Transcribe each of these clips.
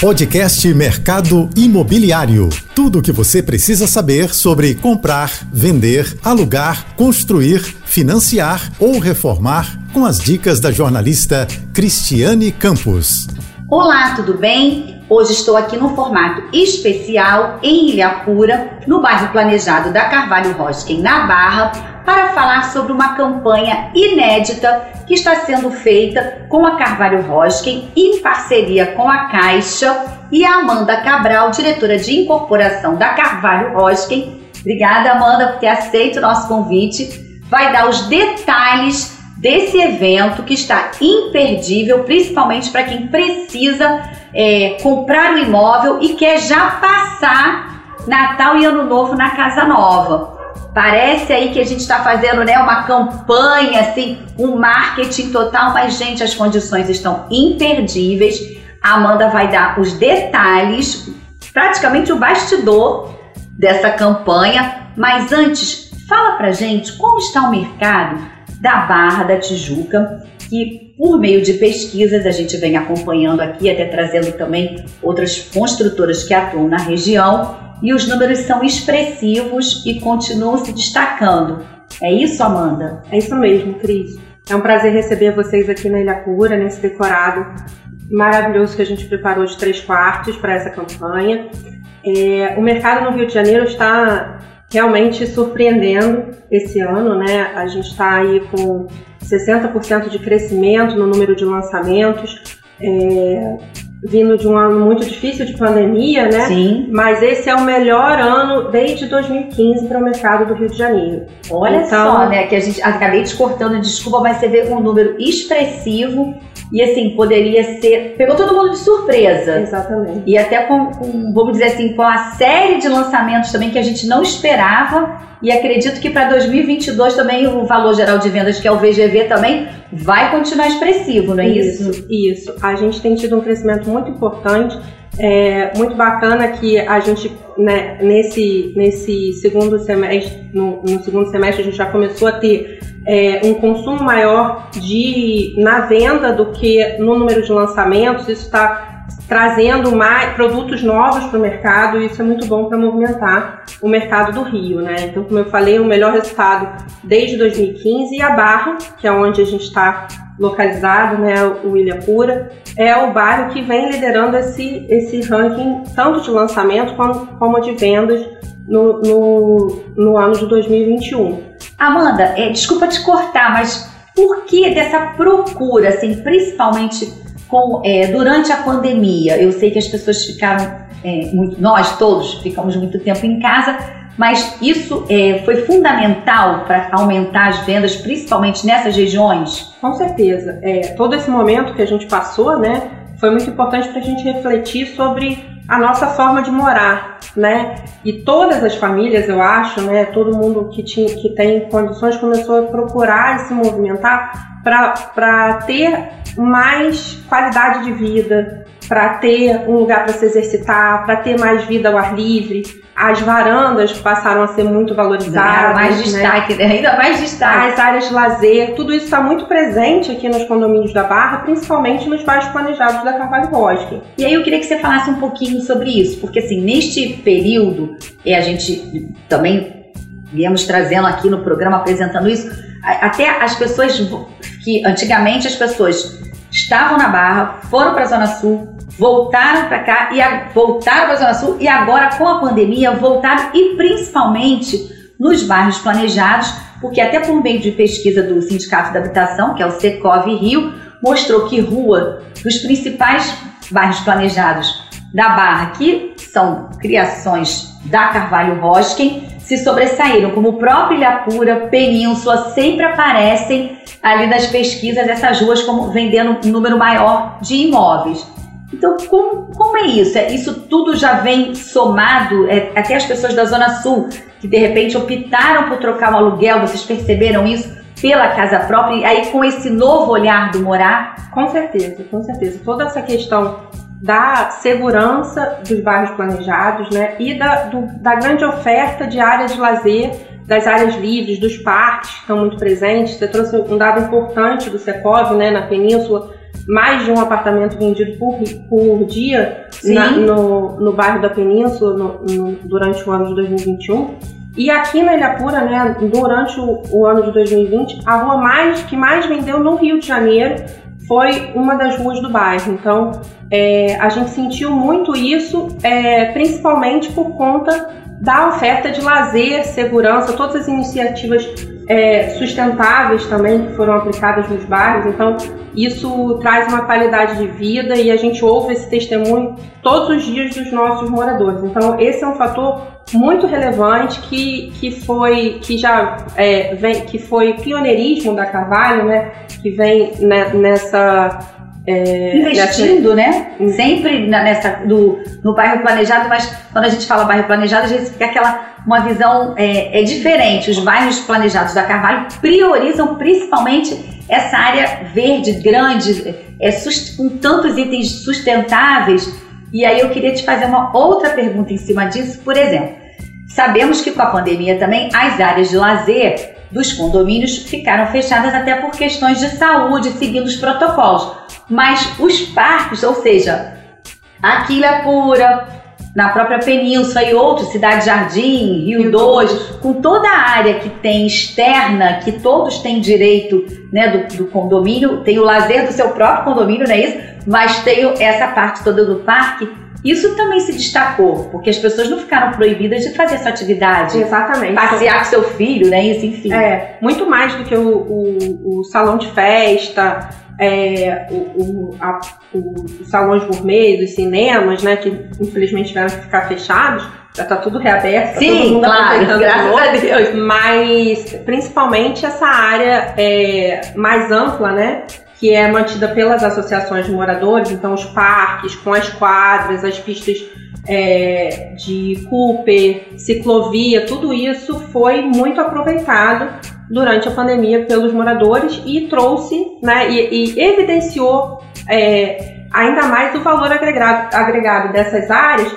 Podcast Mercado Imobiliário. Tudo o que você precisa saber sobre comprar, vender, alugar, construir, financiar ou reformar com as dicas da jornalista Cristiane Campos. Olá, tudo bem? Hoje estou aqui no formato especial em Ilhapura, no bairro planejado da Carvalho Rosken, na Barra, para falar sobre uma campanha inédita que está sendo feita com a Carvalho Rosken em parceria com a Caixa e a Amanda Cabral, diretora de incorporação da Carvalho Rosken. Obrigada, Amanda, por ter aceito o nosso convite. Vai dar os detalhes desse evento que está imperdível, principalmente para quem precisa é, comprar um imóvel e quer já passar Natal e Ano Novo na casa nova. Parece aí que a gente está fazendo né, uma campanha, assim, um marketing total, mas, gente, as condições estão imperdíveis. A Amanda vai dar os detalhes, praticamente o bastidor dessa campanha. Mas antes, fala pra gente como está o mercado da Barra da Tijuca, que por meio de pesquisas a gente vem acompanhando aqui, até trazendo também outras construtoras que atuam na região e os números são expressivos e continuam se destacando. É isso, Amanda? É isso mesmo, Cris. É um prazer receber vocês aqui na Ilha Pura, nesse decorado maravilhoso que a gente preparou de três quartos para essa campanha. É, o mercado no Rio de Janeiro está realmente surpreendendo esse ano, né? A gente está aí com 60% de crescimento no número de lançamentos. É, vindo de um ano muito difícil de pandemia, né? Sim. Mas esse é o melhor ano desde 2015 para o mercado do Rio de Janeiro. Olha então, só, né? Que a gente acabei te cortando, desculpa, mas você vê um número expressivo e assim, poderia ser. Pegou todo mundo de surpresa. Exatamente. E até com, com, vamos dizer assim, com a série de lançamentos também que a gente não esperava. E acredito que para 2022 também o valor geral de vendas, que é o VGV, também vai continuar expressivo, não é isso? Isso, isso. A gente tem tido um crescimento muito importante. É muito bacana que a gente, né, nesse, nesse segundo semestre, no, no segundo semestre, a gente já começou a ter é, um consumo maior de na venda do que no número de lançamentos. Isso está trazendo mais produtos novos para o mercado e isso é muito bom para movimentar o mercado do Rio, né? Então, como eu falei, o melhor resultado desde 2015 e a Barra, que é onde a gente está localizado, né, o Ilha Pura, é o bairro que vem liderando esse, esse ranking tanto de lançamento como, como de vendas no, no, no ano de 2021. Amanda, é, desculpa te cortar, mas por que dessa procura, assim, principalmente com, é, durante a pandemia? Eu sei que as pessoas ficaram, é, muito, nós todos ficamos muito tempo em casa, mas isso é, foi fundamental para aumentar as vendas, principalmente nessas regiões? Com certeza. É, todo esse momento que a gente passou, né, foi muito importante para a gente refletir sobre a nossa forma de morar, né? E todas as famílias, eu acho, né? Todo mundo que, tinha, que tem condições começou a procurar e se movimentar para ter mais qualidade de vida, para ter um lugar para se exercitar, para ter mais vida ao ar livre. As varandas passaram a ser muito valorizadas. mais né? destaque, né? ainda mais destaque. As áreas de lazer, tudo isso está muito presente aqui nos condomínios da Barra, principalmente nos bairros planejados da Carvalho Bosque. E aí eu queria que você falasse um pouquinho sobre isso, porque assim, neste período, e a gente também viemos trazendo aqui no programa apresentando isso, até as pessoas que antigamente as pessoas estavam na Barra, foram para a Zona Sul, voltaram para cá e a, voltaram para a Zona Sul e agora com a pandemia voltaram e principalmente nos bairros planejados, porque até por meio de pesquisa do Sindicato da Habitação, que é o Secov Rio, mostrou que rua dos principais bairros planejados da Barra, que são criações da Carvalho Rosken, se sobressaíram, como o próprio Ilhapura, Península, sempre aparecem ali nas pesquisas essas ruas como vendendo um número maior de imóveis. Então, como, como é isso? É, isso tudo já vem somado, é, até as pessoas da Zona Sul, que de repente optaram por trocar um aluguel, vocês perceberam isso? Pela casa própria, e aí com esse novo olhar do morar? Com certeza, com certeza. Toda essa questão da segurança dos bairros planejados, né, e da, do, da grande oferta de áreas de lazer, das áreas livres, dos parques que estão muito presentes. Você trouxe um dado importante do Secov, né, na Península, mais de um apartamento vendido por, por dia, na, no, no bairro da Península no, no, durante o ano de 2021. E aqui na Ilha Pura, né, durante o, o, ano de 2020, a rua mais que mais vendeu no Rio de Janeiro foi uma das ruas do bairro. Então, é, a gente sentiu muito isso, é, principalmente por conta da oferta de lazer, segurança, todas as iniciativas é, sustentáveis também que foram aplicadas nos bairros. Então, isso traz uma qualidade de vida e a gente ouve esse testemunho todos os dias dos nossos moradores. Então, esse é um fator muito relevante que, que foi que já é, vem, que foi pioneirismo da Carvalho, né? Que vem nessa é, investindo, né? Sempre nessa do no bairro planejado, mas quando a gente fala bairro planejado, a gente fica aquela uma visão é, é diferente. Os bairros planejados da Carvalho priorizam principalmente essa área verde grande, é, com tantos itens sustentáveis. E aí eu queria te fazer uma outra pergunta em cima disso, por exemplo. Sabemos que com a pandemia também as áreas de lazer dos condomínios ficaram fechadas até por questões de saúde, seguindo os protocolos. Mas os parques, ou seja, Aquila Pura, na própria Península e outros, Cidade Jardim, Rio, Rio 2, com toda a área que tem externa, que todos têm direito né, do, do, condomínio, tem o lazer do seu próprio condomínio, não é isso? Mas tem essa parte toda do parque. Isso também se destacou, porque as pessoas não ficaram proibidas de fazer essa atividade. Exatamente. Passear com seu filho, né? Isso, enfim. É, muito mais do que o, o, o salão de festa, é, o, o, a, os salões gourmet, os cinemas, né, que infelizmente tiveram que ficar fechados, já está tudo reaberto, tá Sim, claro, graças a Deus. Mas principalmente essa área é, mais ampla, né? Que é mantida pelas associações de moradores, então os parques, com as quadras, as pistas é, de Cooper, ciclovia, tudo isso foi muito aproveitado durante a pandemia pelos moradores e trouxe né, e, e evidenciou é, ainda mais o valor agregado, agregado dessas áreas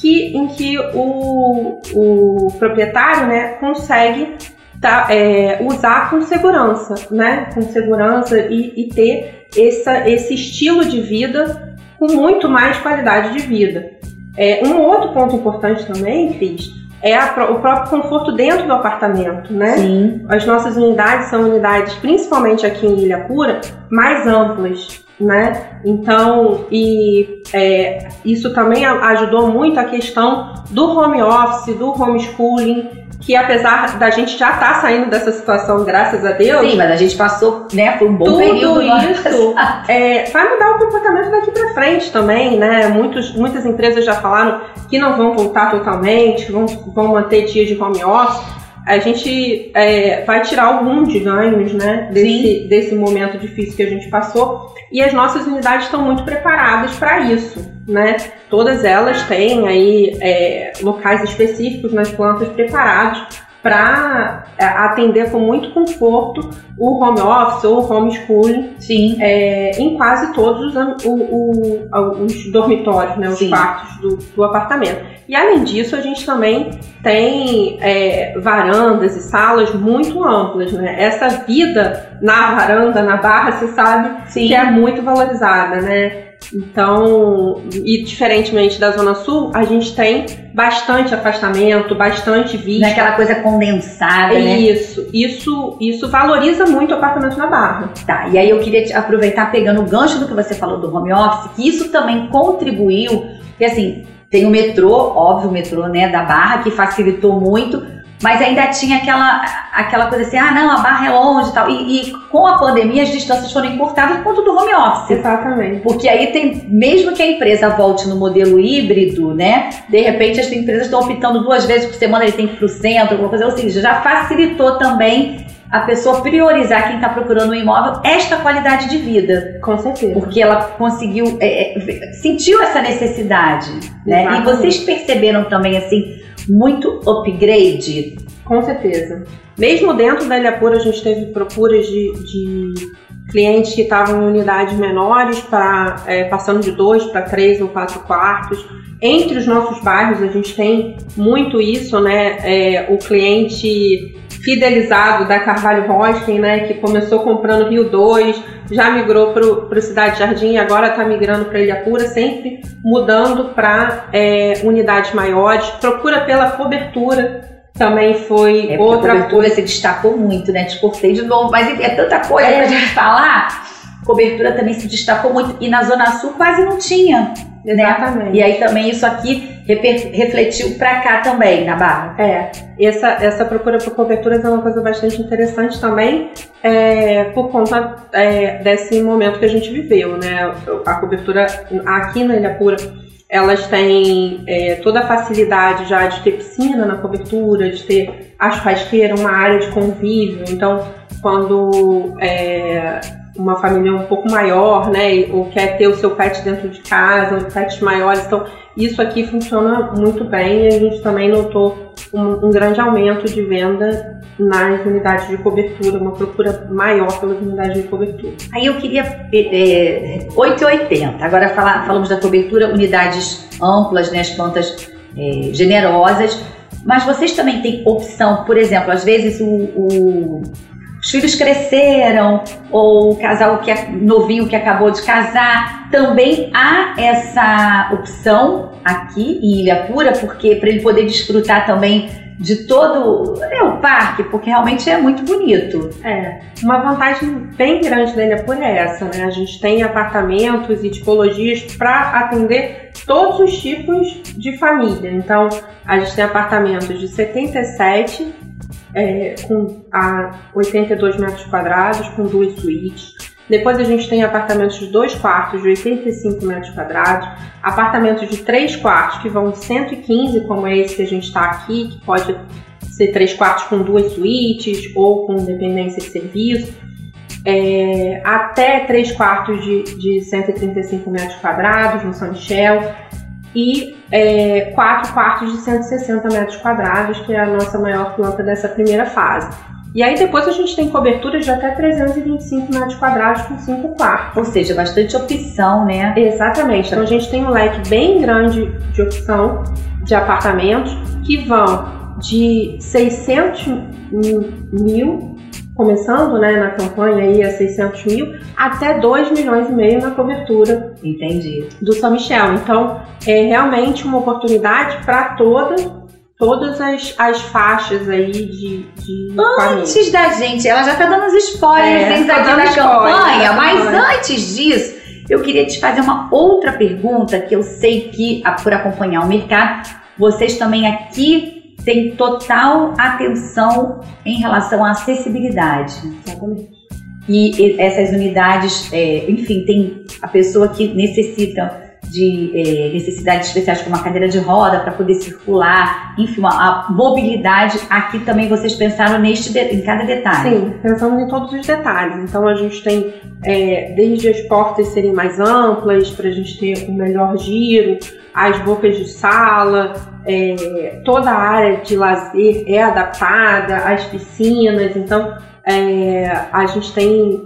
que, em que o, o proprietário né, consegue tá, é, usar com segurança, né, com segurança e, e ter essa, esse estilo de vida com muito mais qualidade de vida. É, um outro ponto importante também, Cris, é a, o próprio conforto dentro do apartamento, né? Sim. As nossas unidades são unidades, principalmente aqui em Ilha Pura, mais amplas, né? Então, e é, isso também ajudou muito a questão do home office, do homeschooling, que apesar da gente já estar tá saindo dessa situação, graças a Deus. Sim, mas a gente passou, né, por um bom tudo período. isso é, vai mudar o comportamento daqui para frente também, né? Muitos, muitas empresas já falaram que não vão voltar totalmente, vão, vão manter dias de home office a gente é, vai tirar algum de ganhos né, desse, desse momento difícil que a gente passou e as nossas unidades estão muito preparadas para isso. Né? Todas elas têm aí é, locais específicos nas plantas preparados para é, atender com muito conforto o home office ou o homeschooling Sim. É, em quase todos os, o, o, os dormitórios, né, os Sim. quartos do, do, apartamento. E além disso, a gente também tem é, varandas e salas muito amplas. Né? Essa vida na varanda, na barra, você sabe Sim. que é muito valorizada. Né? Então, e diferentemente da Zona Sul, a gente tem bastante afastamento, bastante vista. Naquela coisa condensada, né? Isso, isso, isso valoriza muito o apartamento na Barra. Tá, e aí eu queria aproveitar pegando o gancho do que você falou do home office, que isso também contribuiu, porque assim, tem o metrô, óbvio, o metrô, né, da Barra, que facilitou muito, mas ainda tinha aquela, aquela coisa assim, ah, não, a barra é longe e tal. E, com a pandemia as distâncias foram encurtadas por conta do home office. Exatamente. Porque aí tem, mesmo que a empresa volte no modelo híbrido, né? De repente as empresas estão optando duas vezes por semana, ele tem que ir para o centro, alguma coisa, ou seja, já facilitou também a pessoa priorizar quem está procurando um imóvel esta qualidade de vida. Com certeza. Porque ela conseguiu, é, é, sentiu essa necessidade, né? Exatamente. E vocês perceberam também, assim, muito upgrade? Com certeza. Mesmo dentro da Ilha a gente teve procuras de, de clientes que estavam em unidades menores, pra, é, passando de dois para três ou quatro quartos. Entre os nossos bairros, a gente tem muito isso, né? É, o cliente fidelizado da Carvalho Hosting, né, que começou comprando Rio 2, já migrou para o Cidade Jardim e agora está migrando para Ilha Pura, sempre mudando para é, unidades maiores, procura pela cobertura também foi é outra a cobertura se destacou muito, né? Te cortei de novo, mas é tanta coisa é. pra gente falar. Cobertura também se destacou muito e na Zona Sul quase não tinha. Né? Exatamente. Né? E aí também isso aqui refletiu para cá também, na Barra. É, essa, essa procura por coberturas é uma coisa bastante interessante também, é, por conta é, desse momento que a gente viveu, né? A cobertura aqui na Ilha Pura elas têm é, toda a facilidade já de ter piscina na cobertura, de ter a churrasqueira, uma área de convívio. Então, quando é, uma família um pouco maior, né, ou quer ter o seu pet dentro de casa, ou pets maiores, então isso aqui funciona muito bem e a gente também notou um, um grande aumento de venda nas unidades de cobertura, uma procura maior pelas unidades de cobertura. Aí eu queria é, 880. Agora fala, falamos da cobertura, unidades amplas, né, as plantas é, generosas. Mas vocês também têm opção, por exemplo, às vezes o, o os filhos cresceram, ou o casal que é novinho que acabou de casar, também há essa opção aqui em Ilha Pura, porque para ele poder desfrutar também de todo é, o parque, porque realmente é muito bonito. É, uma vantagem bem grande da Ilha Pura é essa, né? A gente tem apartamentos e tipologias para atender todos os tipos de família. Então, a gente tem apartamentos de 77 é, com a 82 metros quadrados, com duas suítes. Depois a gente tem apartamentos de dois quartos de 85 metros quadrados, apartamentos de três quartos que vão de 115, como é esse que a gente está aqui, que pode ser três quartos com duas suítes ou com independência de serviço, é, até três quartos de, de 135 metros quadrados no São Michel e é, quatro quartos de 160 metros quadrados, que é a nossa maior planta dessa primeira fase. E aí depois a gente tem coberturas de até 325 metros quadrados com cinco quartos. Ou seja, bastante opção, né? Exatamente. Então a gente tem um leque bem grande de opção de apartamentos que vão de 600 mil começando né, na campanha aí a 600 mil, até 2 milhões e meio na cobertura Entendi. do São Michel. Então, é realmente uma oportunidade para toda, todas as, as faixas aí de, de Antes família. da gente, ela já está dando os spoilers é, tá aqui na campanha, mas antes disso, eu queria te fazer uma outra pergunta que eu sei que, por acompanhar o mercado, vocês também aqui tem total atenção em relação à acessibilidade. Exatamente. E essas unidades, é, enfim, tem a pessoa que necessita de é, necessidades especiais, como uma cadeira de roda para poder circular, enfim, a, mobilidade. Aqui também vocês pensaram neste em cada detalhe. Sim, pensamos em todos os detalhes. Então a gente tem é, desde as portas serem mais amplas para a gente ter um melhor giro, as bocas de sala, é, toda a área de lazer é adaptada, as piscinas. Então a gente tem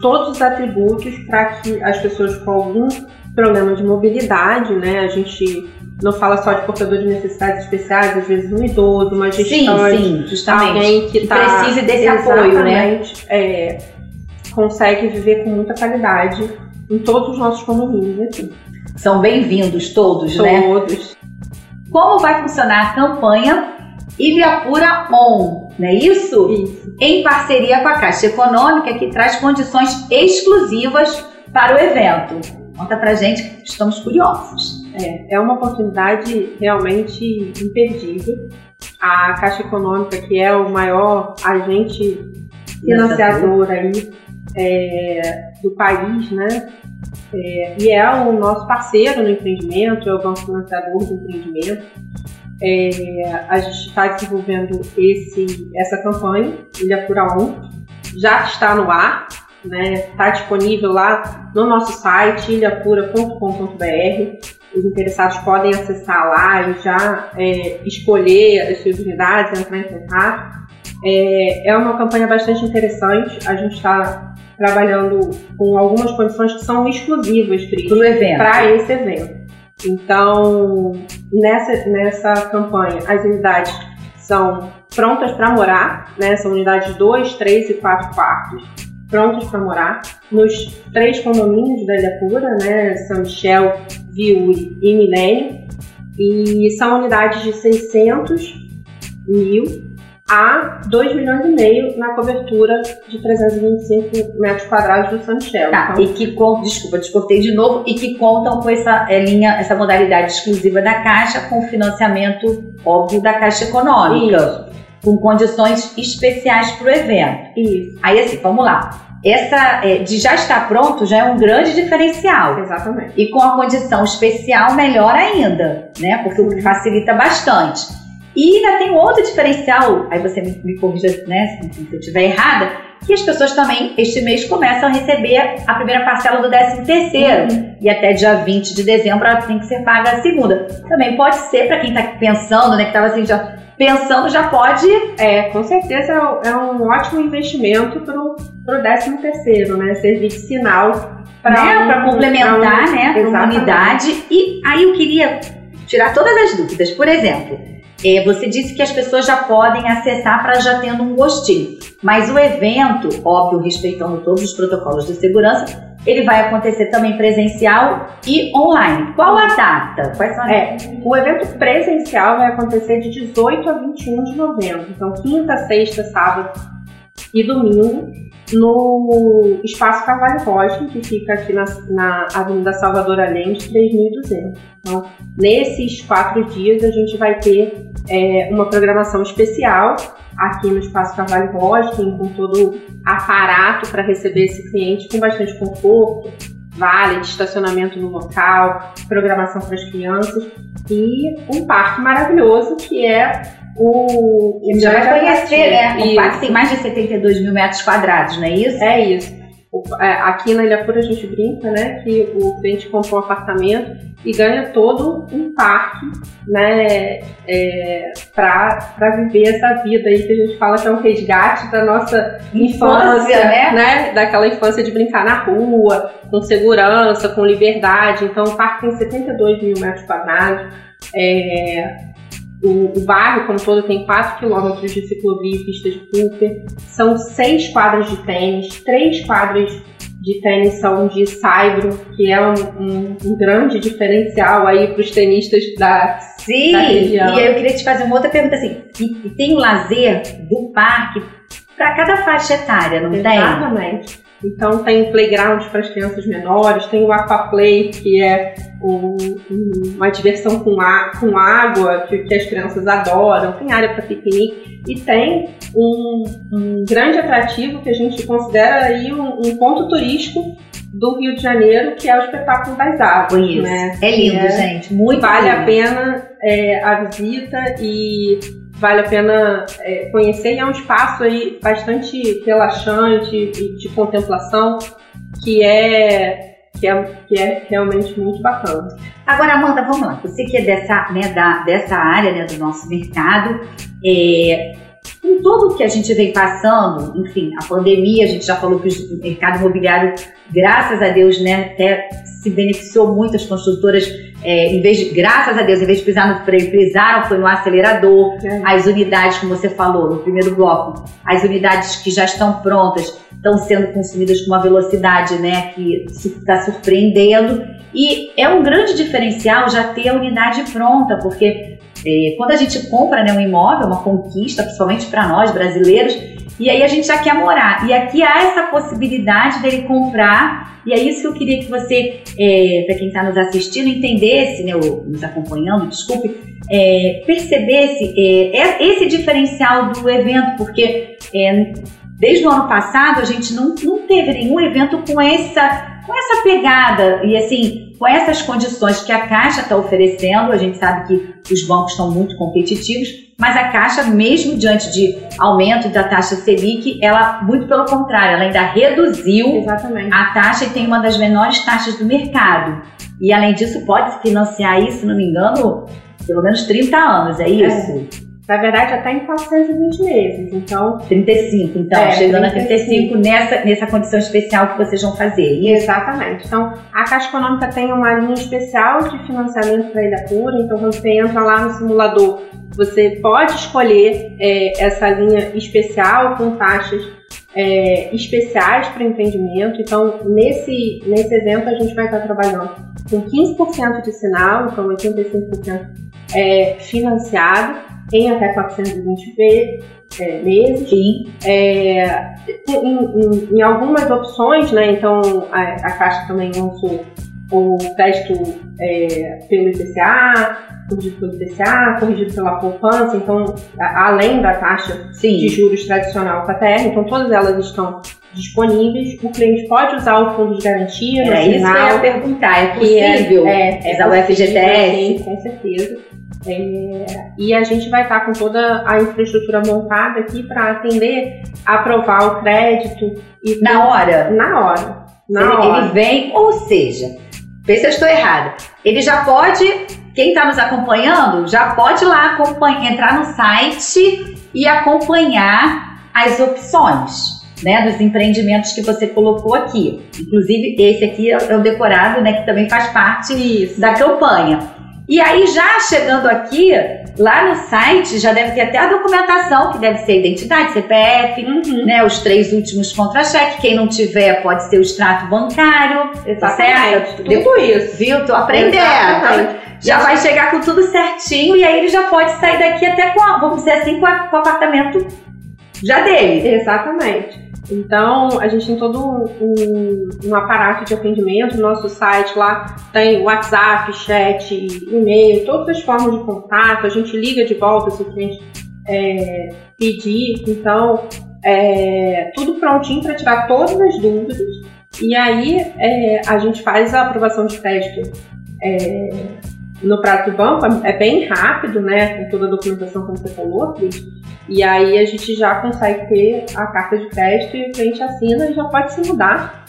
todos os atributos para que as pessoas com algum problema de mobilidade, né? A gente não fala só de portador de necessidades especiais, às vezes um idoso, uma gestante, sim, sim, alguém que, que tá, precise desse apoio, né? É, consegue viver com muita qualidade em todos os nossos condomínios aqui. São bem-vindos todos, todos, né? Todos. Como vai funcionar a campanha Ilhapura On, não é isso? Isso. Em parceria com a Caixa Econômica, que traz condições exclusivas para o evento. Conta pra gente, estamos curiosos. É, é uma oportunidade realmente imperdível. A Caixa Econômica, que é o maior agente financiador aí é, do país, né? É, e é o nosso parceiro no empreendimento, é o banco financiador do empreendimento. É, a gente está desenvolvendo esse, essa campanha, Ilha Pura 1, já está no ar, né? Está disponível lá no nosso site ilhapura.com.br. Os interessados podem acessar lá e já é, escolher as suas unidades, entrar em contato. É, é uma campanha bastante interessante. A gente está trabalhando com algumas condições que são exclusivas para esse evento. Então, nessa, nessa campanha, as unidades são prontas para morar, né? São unidades 2, 3 e 4 quartos prontos para morar nos três condomínios da Ilha Pura, né? São Michel, Viúri e Milênio. E são unidades de 600 mil a 2 milhões e meio na cobertura de 325 metros quadrados do São Michel. Tá, então, e que contam, desculpa, descortei de novo, e que contam com essa é, linha, essa modalidade exclusiva da Caixa com financiamento óbvio da Caixa Econômica. Isso com condições especiais para o evento. Isso. Aí assim, vamos lá. Essa é, de já estar pronto já é um grande diferencial. Exatamente. E com a condição especial, melhor ainda, né? Porque facilita bastante. E ainda tem outro diferencial, aí você me, me corrija né, se eu estiver errada, que as pessoas também, este mês, começam a receber a primeira parcela do 13 terceiro. Uhum. E até dia 20 de dezembro ela tem que ser paga a segunda. Também pode ser, para quem está pensando, né, que estava assim, já pensando já pode. É, com certeza é um ótimo investimento para o 13 terceiro, né? Servir de sinal para né? um, complementar, um, né? Para unidade. E aí eu queria tirar todas as dúvidas. Por exemplo, é, você disse que as pessoas já podem acessar para já tendo um gostinho. Mas o evento, óbvio, respeitando todos os protocolos de segurança, ele vai acontecer também presencial e online. Qual a data? Quais são é, o evento presencial vai acontecer de 18 a 21 de novembro. Então, quinta, sexta, sábado e domingo no Espaço Carvalho Rocha, que fica aqui na, na Avenida Salvador Allende, 3200. Então, nesses quatro dias, a gente vai ter é, uma programação especial aqui no Espaço Carvalho Rocha, com todo aparato para receber esse cliente com bastante conforto, vale de estacionamento no local, programação para as crianças e um parque maravilhoso que é o. A gente já vai conhecer, né? O parque tem mais de 72 mil metros quadrados, não é isso? É isso. É, aqui na Ilha Pura a gente brinca, né, que o cliente comprou um apartamento e ganha todo um parque, né, é, para viver essa vida aí que a gente fala que é um resgate da nossa infância, infância né? né, daquela infância de brincar na rua, com segurança, com liberdade. Então o parque tem 72 mil metros quadrados. É, o, o, bairro, como todo, tem 4 quilômetros de ciclovia e pista de Cooper. São seis quadras de tênis, três quadras de tênis são de saibro, que é um, um, um grande diferencial aí para os tenistas da, Sim, da região. e eu queria te fazer uma outra pergunta assim, e, e tem o lazer do parque para cada faixa etária, não Exatamente. tem? Exatamente. Então tem playground para as crianças menores, tem o aquaplay, que é um, um, uma diversão com, a, com água, que, que, as crianças adoram, tem área para piquenique e tem um, um, grande atrativo que a gente considera aí um, ponto turístico do Rio de Janeiro, que é o espetáculo das águas. Isso. Né? É lindo, é, gente. Muito Vale lindo. a pena é, a visita e vale a pena é, conhecer e é um espaço aí bastante relaxante e de contemplação que é que é, que é realmente muito bacana. Agora, Amanda, vamos lá. Você que é dessa, né, da, dessa área né, do nosso mercado, é, com tudo que a gente vem passando, enfim, a pandemia, a gente já falou que o mercado imobiliário, graças a Deus, né, até se beneficiou muito, as construtoras, é, em vez de, graças a Deus, em vez de pisar no freio, pisaram, foi no acelerador, é. as unidades, como você falou no primeiro bloco, as unidades que já estão prontas, estão sendo consumidas com uma velocidade, né, que está surpreendendo, e é um grande diferencial já ter a unidade pronta, porque é, quando a gente compra né, um imóvel, uma conquista, principalmente para nós brasileiros, e aí a gente já quer morar. E aqui há essa possibilidade dele comprar, e é isso que eu queria que você, é, para quem está nos assistindo, entendesse, né, ou nos acompanhando, desculpe, é, percebesse é, é, esse diferencial do evento, porque é, desde o ano passado a gente não, não teve nenhum evento com essa, com essa pegada, e assim, com essas condições que a Caixa está oferecendo, a gente sabe que os bancos estão muito competitivos, mas a Caixa, mesmo diante de aumento da taxa Selic, ela, muito pelo contrário, ela ainda reduziu Exatamente. a taxa e tem uma das menores taxas do mercado. E além disso, pode se financiar isso, se não me engano, pelo menos 30 anos, é isso? Na verdade, até em 420 meses. Então, 35, então, é, chegando 35. a 35 nessa, nessa condição especial que vocês vão fazer. Isso? Exatamente. Então, a Caixa Econômica tem uma linha especial de financiamento para Ilha Pura. Então, quando você entra lá no simulador, você pode escolher é, essa linha especial com taxas é, especiais para empreendimento. Então, nesse, nesse exemplo, a gente vai estar trabalhando com 15% de sinal, então 85% é, financiado em até 420 é, meses. Sim. É, em, em, em, algumas opções, né? Então a, a Caixa também lançou o crédito é, pelo IPCA, corrigido pelo IPCA, corrigido pela poupança, então a, além da taxa Sim. de juros tradicional KTR, então todas elas estão disponíveis. O cliente pode usar o fundo de garantia. É isso que eu ia perguntar, é, é possível é, é, usar o FGTS? Sim, com certeza. É, e a gente vai estar com toda a infraestrutura montada aqui para atender, aprovar o crédito. E na hora? Na hora. Na ele, hora. ele vem, ou seja, vê se eu estou errada. Ele já pode, quem está nos acompanhando, já pode lá acompanhar, entrar no site e acompanhar as opções. Né, dos empreendimentos que você colocou aqui. Inclusive, esse aqui é o decorado, né, que também faz parte Isso. da campanha. E aí, já chegando aqui, lá no site já deve ter até a documentação, que deve ser identidade, CPF, uhum. né? Os três últimos contra-cheque. Quem não tiver, pode ser o extrato bancário. Tá certo? Tudo isso. Viu? Tô aprendendo. Exatamente. Já vai chegar com tudo certinho e aí ele já pode sair daqui até com, vamos dizer assim, com, a, com o apartamento já dele. Exatamente. Então, a gente tem todo um, um, aparato de atendimento. No nosso site lá tem WhatsApp, chat, e-mail, todas as formas de contato. A gente liga de volta se o cliente é, pedir. Então, é, tudo prontinho para tirar todas as dúvidas. E aí, é, a gente faz a aprovação de crédito no prazo do banco. É bem rápido, né? Com toda a documentação, como você falou, Cris. E aí a gente já consegue ter a carta de crédito e o cliente assina e já pode se mudar.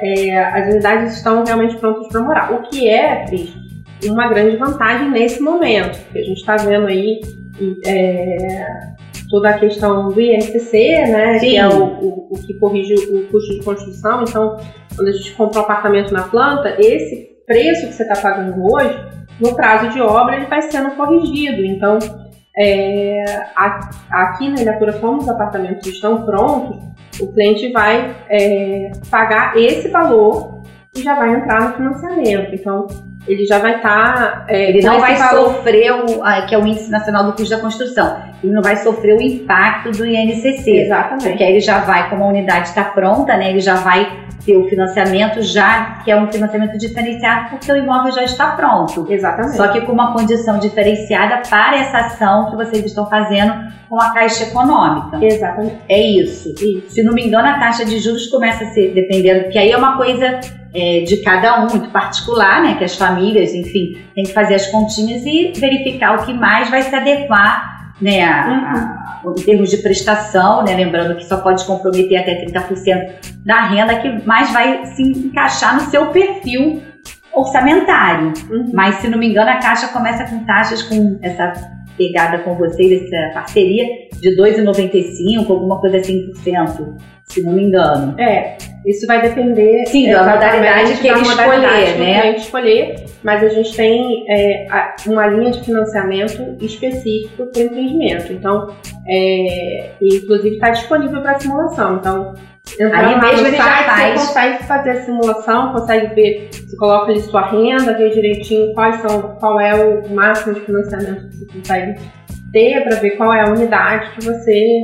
É, as unidades estão realmente prontas para morar. O que é, Cris, uma grande vantagem nesse momento, porque a gente está vendo aí é, toda a questão do INCC, né, Sim. que é o, o, o, que corrige o custo de construção. Então, quando a gente compra um apartamento na planta, esse preço que você está pagando hoje, no prazo de obra, ele vai sendo corrigido. Então, é, aqui na Ilhacura, como os apartamentos estão prontos, o cliente vai é, pagar esse valor e já vai entrar no financiamento. Então, ele já vai estar. Tá, é, ele não vai valor... sofrer o que é o Índice Nacional do Custo da Construção. Ele não vai sofrer o impacto do INCC. Exatamente. Porque aí ele já vai, como a unidade está pronta, né, ele já vai ter o financiamento já, que é um financiamento diferenciado, porque o imóvel já está pronto. Exatamente. Só que com uma condição diferenciada para essa ação que vocês estão fazendo com a Caixa Econômica. Exatamente. É isso. isso. Se não me engano, a taxa de juros começa a ser, dependendo, porque aí é uma coisa é, de cada um, muito particular, né? Que as famílias, enfim, tem que fazer as continhas e verificar o que mais vai se adequar, né? A, uhum. a, em termos de prestação, né? Lembrando que só pode comprometer até 30% da renda que mais vai se encaixar no seu perfil orçamentário. Uhum. Mas, se não me engano, a Caixa começa com taxas com essa pegada com vocês, essa parceria de 2,95, alguma coisa assim por cento, se não me engano. É, isso vai depender Sim, da modalidade que ele escolher, né? Que escolher, mas a gente tem é, uma linha de financiamento específico para empreendimento. Então, é, inclusive está disponível para simulação. Então, Aí mesmo ele já faz. Você consegue fazer a simulação, consegue ver, você coloca ali sua renda, ver direitinho quais são, qual é o máximo de financiamento que você consegue ter, para ver qual é a unidade que você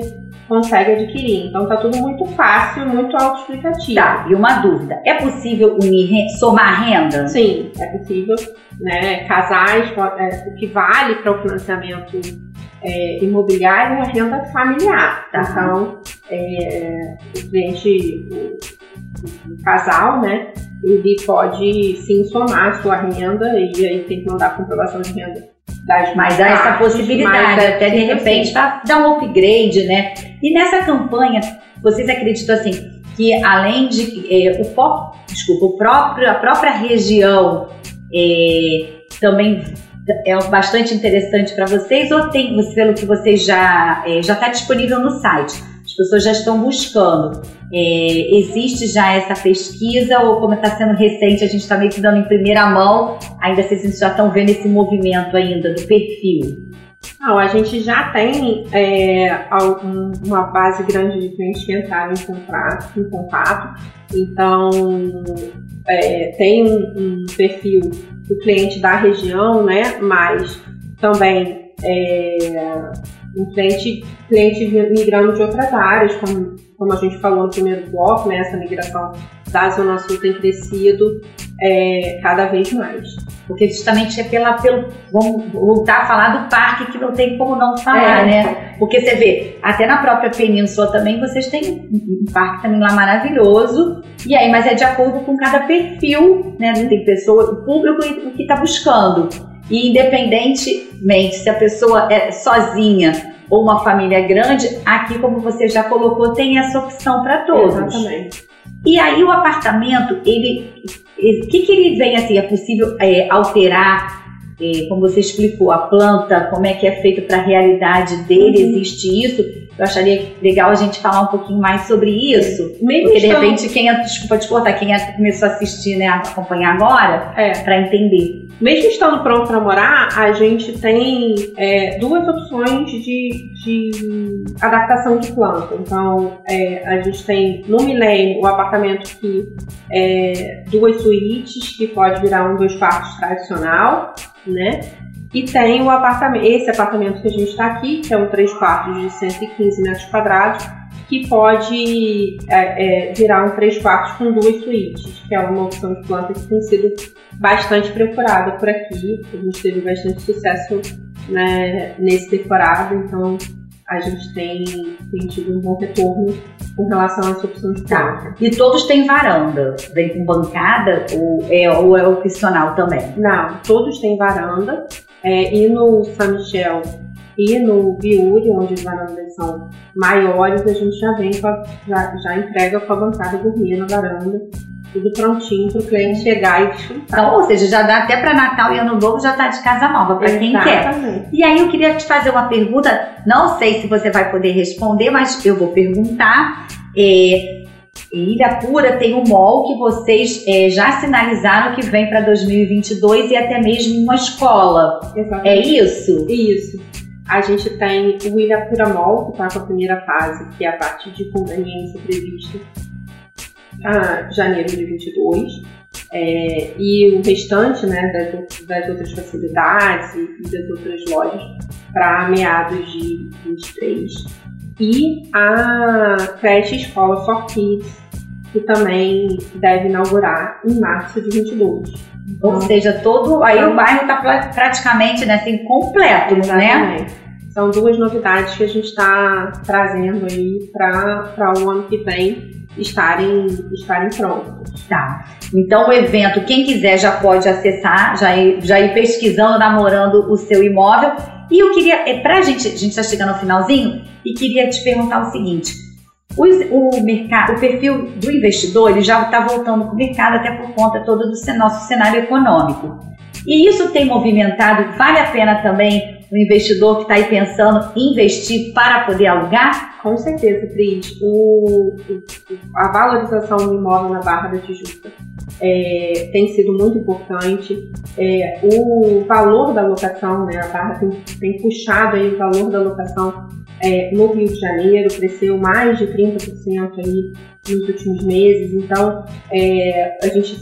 consegue adquirir. Então tá tudo muito fácil, muito autoexplicativo. Tá, e uma dúvida, é possível unir, somar renda? Sim, é possível. Né? Casais, é, o que vale para o financiamento é, imobiliário é a renda familiar. Tá? Então, é, o cliente, o, o, casal, né, ele pode sim somar a sua renda e aí tem que mandar a comprovação de renda Mas há essa possibilidade, até de repente, para dar um upgrade, né? E nessa campanha, vocês acreditam assim que além de é, o desculpa, o próprio, a própria região é, também é bastante interessante para vocês ou tem, pelo que vocês já é, já está disponível no site? As pessoas já estão buscando. É, existe já essa pesquisa ou como está sendo recente, a gente está meio que dando em primeira mão, ainda vocês já estão vendo esse movimento ainda do perfil? Não, a gente já tem é, uma base grande de clientes que entraram em contato, em contato. então é, tem um, um, perfil do cliente da região, né? Mas também é, um cliente, cliente migrando de outras áreas, como, como a gente falou no primeiro bloco, né? Essa migração da Zona Sul tem crescido é, cada vez mais. Porque justamente é pela, pelo. Vamos voltar a falar do parque que não tem como não falar, é. né? Porque você vê, até na própria península também, vocês têm um parque também lá maravilhoso. E aí, mas é de acordo com cada perfil, né? Tem pessoa, o público o que está buscando. E independentemente se a pessoa é sozinha ou uma família grande, aqui, como você já colocou, tem essa opção para todos. Exatamente. E aí o apartamento, ele, o que, que ele vem assim? É possível é, alterar, é, como você explicou, a planta, como é que é feito para a realidade dele? Uhum. Existe isso? Eu acharia legal a gente falar um pouquinho mais sobre isso. Mesmo porque de repente quem, desculpa te cortar, quem começou a assistir, né, a acompanhar agora, é. para entender. Mesmo estando pronto para morar, a gente tem é, duas opções de, de adaptação de planta. Então, é, a gente tem no milênio o apartamento que é duas suítes, que pode virar um dois quartos tradicional, né? E tem o apartamento, esse apartamento que a gente está aqui, que é um três quartos de 115 metros quadrados, que pode é, é, virar um três quartos com duas suítes, que é uma opção de planta que tem sido bastante procurada por aqui. A gente teve bastante sucesso né, nesse decorado, então a gente tem, tem tido um bom retorno com relação a essa opção de planta. E todos têm varanda? Vem com bancada ou é, ou é opcional também? Não, todos têm varanda. É, e no San Michel e no Viuri, onde as varandas são maiores, a gente já vem a, já, já entrega com a bancada gourmet na varanda tudo prontinho para o cliente chegar e desfrutar. Então, ou seja, já dá até para Natal e Ano Novo já está de casa nova para quem quer. E aí eu queria te fazer uma pergunta, não sei se você vai poder responder, mas eu vou perguntar. É, Ilha Pura tem um mall que vocês é, já sinalizaram que vem para 2022 e até mesmo uma escola. Exatamente. É isso? Isso. A gente tem o Ilha Pura Mall, que está com a primeira fase, que é a parte de conveniência prevista a janeiro de 22, é, e o restante né, das, das outras facilidades e, das outras lojas para meados de 23. E a creche Escola for Kids, que também deve inaugurar em março de 22. Ou seja, todo aí o bairro está praticamente né, assim, completo, né? Exatamente. né? São duas novidades que a gente está trazendo aí para o ano que vem estarem, estarem prontos. Tá. Então o evento, quem quiser já pode acessar, já ir, já ir pesquisando, namorando o seu imóvel. E eu queria, é, pra gente, a gente está chegando ao finalzinho, e queria te perguntar o seguinte. O, o, mercado, o perfil do investidor ele já está voltando para o mercado até por conta todo do nosso cenário econômico. E isso tem movimentado, vale a pena também o investidor que está aí pensando em investir para poder alugar? Com certeza, Cris. O, a valorização do imóvel na Barra da Tijuca é, tem sido muito importante. É, o valor da locação, né, a Barra tem, tem puxado aí o valor da locação é, no Rio de Janeiro, cresceu mais de 30% aí nos últimos meses. Então, é, a gente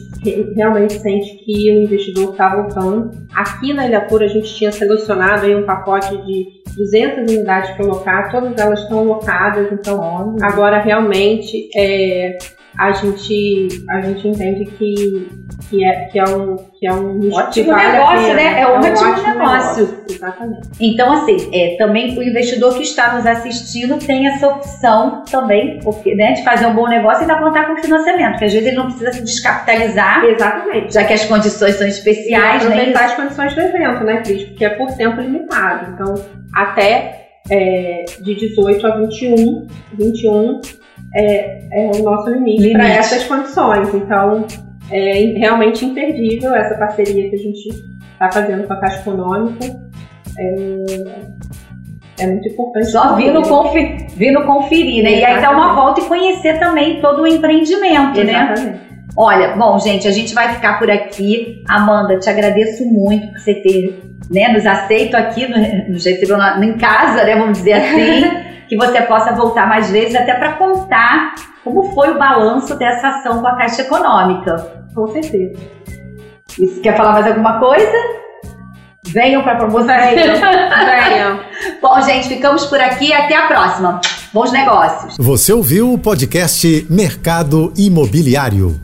realmente sente que o investidor está voltando. Aqui na Ilha Pura, a gente tinha selecionado aí um pacote de 200 unidades para locar, todas elas estão locadas, então agora realmente é, a gente, a gente entende que, que, é, que, é um, que é um ótimo vale negócio, né? É um, é um ótimo, ótimo negócio. negócio. Exatamente. Então, assim, é, também o investidor que está nos assistindo tem essa opção também, porque, né, de fazer um bom negócio e ainda contar com financiamento, que às vezes ele não precisa se descapitalizar. Exatamente. Já que as condições são especiais, e aproveitar né? as condições do evento, né, Cris? Porque é por tempo limitado. Então, até é, de 18 a 21, 21 é, é o nosso limite, para essas condições. Então, é realmente imperdível essa parceria que a gente está fazendo com a Caixa Econômica. É, é muito importante. Só vindo, confi vindo conferir, né? Exatamente. E aí dar uma volta e conhecer também todo o empreendimento, né? Exatamente. né? Olha, bom, gente, a gente vai ficar por aqui. Amanda, te agradeço muito por você ter né, nos aceito aqui, nos recebeu em casa, né, vamos dizer assim, que você possa voltar mais vezes até para contar como foi o balanço dessa ação com a Caixa Econômica. Com certeza. Isso, quer falar mais alguma coisa? Venham para promoção. Venham. Venham. Bom, gente, ficamos por aqui. Até a próxima. Bons negócios. Você ouviu o podcast Mercado Imobiliário.